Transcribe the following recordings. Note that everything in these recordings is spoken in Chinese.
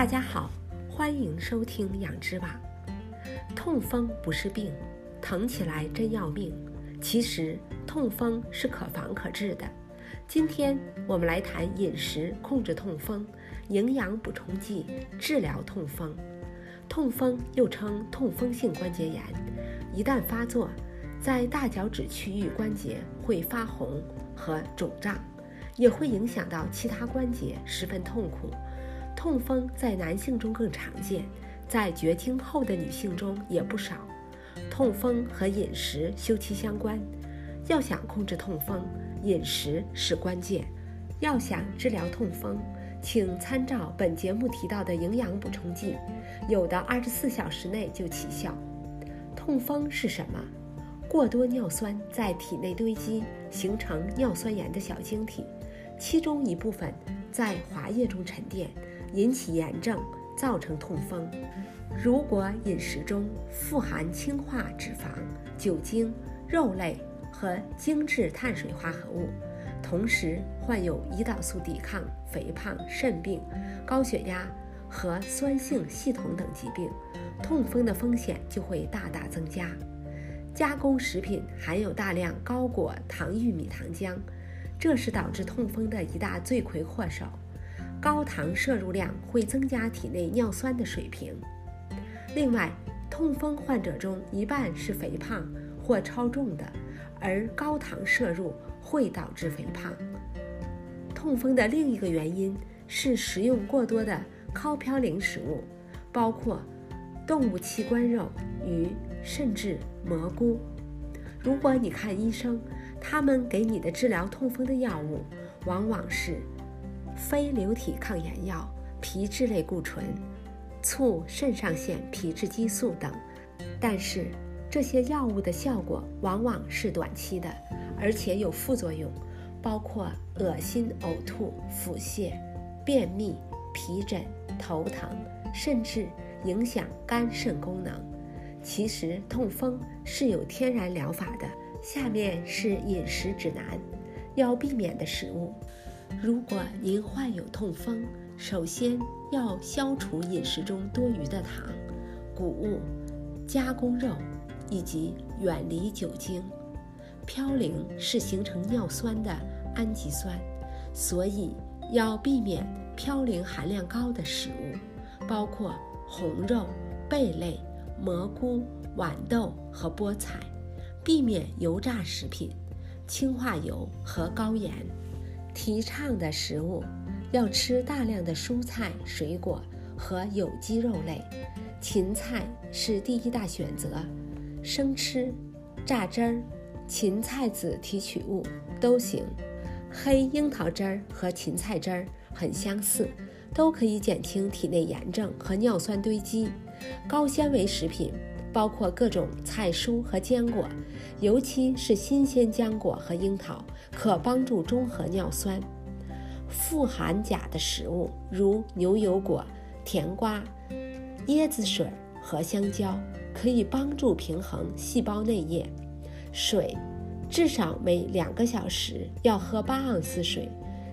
大家好，欢迎收听养之网。痛风不是病，疼起来真要命。其实痛风是可防可治的。今天我们来谈饮食控制痛风，营养补充剂治疗痛风。痛风又称痛风性关节炎，一旦发作，在大脚趾区域关节会发红和肿胀，也会影响到其他关节，十分痛苦。痛风在男性中更常见，在绝经后的女性中也不少。痛风和饮食休戚相关，要想控制痛风，饮食是关键。要想治疗痛风，请参照本节目提到的营养补充剂，有的二十四小时内就起效。痛风是什么？过多尿酸在体内堆积，形成尿酸盐的小晶体，其中一部分在滑液中沉淀，引起炎症，造成痛风。如果饮食中富含氢化脂肪、酒精、肉类和精致碳水化合物，同时患有胰岛素抵抗、肥胖、肾病、高血压和酸性系统等疾病，痛风的风险就会大大增加。加工食品含有大量高果糖玉米糖浆，这是导致痛风的一大罪魁祸首。高糖摄入量会增加体内尿酸的水平。另外，痛风患者中一半是肥胖或超重的，而高糖摄入会导致肥胖。痛风的另一个原因是食用过多的高嘌呤食物，包括动物器官肉、鱼，甚至蘑菇。如果你看医生，他们给你的治疗痛风的药物往往是非流体抗炎药、皮质类固醇。促肾上腺皮质激素等，但是这些药物的效果往往是短期的，而且有副作用，包括恶心、呕吐、腹泻、便秘、皮疹、头疼，甚至影响肝肾功能。其实痛风是有天然疗法的。下面是饮食指南，要避免的食物。如果您患有痛风，首先要消除饮食中多余的糖、谷物、加工肉，以及远离酒精。嘌呤是形成尿酸的氨基酸，所以要避免嘌呤含量高的食物，包括红肉、贝类、蘑菇、豌豆和菠菜，避免油炸食品、氢化油和高盐。提倡的食物。要吃大量的蔬菜、水果和有机肉类，芹菜是第一大选择。生吃、榨汁儿、芹菜籽提取物都行。黑樱桃汁儿和芹菜汁儿很相似，都可以减轻体内炎症和尿酸堆积。高纤维食品包括各种菜蔬和坚果，尤其是新鲜浆果和樱桃，可帮助中和尿酸。富含钾的食物，如牛油果、甜瓜、椰子水和香蕉，可以帮助平衡细胞内液。水，至少每两个小时要喝八盎司水，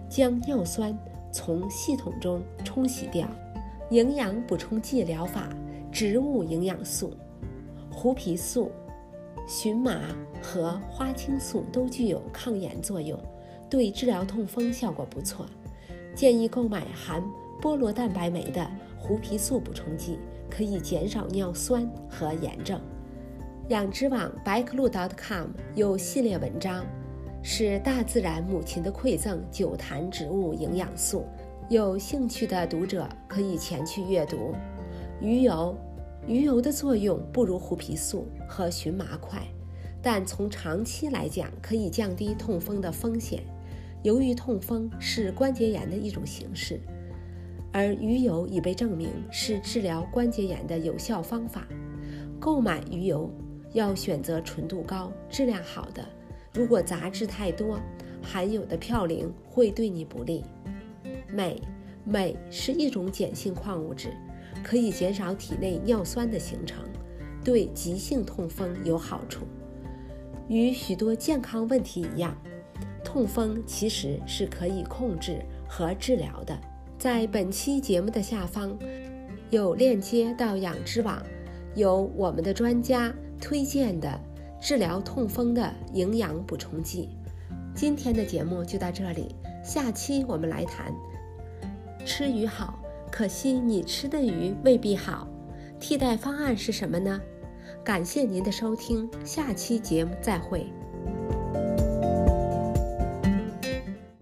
将尿酸从系统中冲洗掉。营养补充剂疗法：植物营养素、胡皮素、荨麻和花青素都具有抗炎作用。对治疗痛风效果不错，建议购买含菠萝蛋白酶的胡皮素补充剂，可以减少尿酸和炎症。养殖网百科路 .com 有系列文章，是大自然母亲的馈赠——九坛植物营养素。有兴趣的读者可以前去阅读。鱼油，鱼油的作用不如胡皮素和荨麻快，但从长期来讲，可以降低痛风的风险。由于痛风是关节炎的一种形式，而鱼油已被证明是治疗关节炎的有效方法。购买鱼油要选择纯度高、质量好的。如果杂质太多，含有的嘌呤会对你不利。镁，镁是一种碱性矿物质，可以减少体内尿酸的形成，对急性痛风有好处。与许多健康问题一样。痛风其实是可以控制和治疗的，在本期节目的下方有链接到养之网，有我们的专家推荐的治疗痛风的营养补充剂。今天的节目就到这里，下期我们来谈吃鱼好，可惜你吃的鱼未必好，替代方案是什么呢？感谢您的收听，下期节目再会。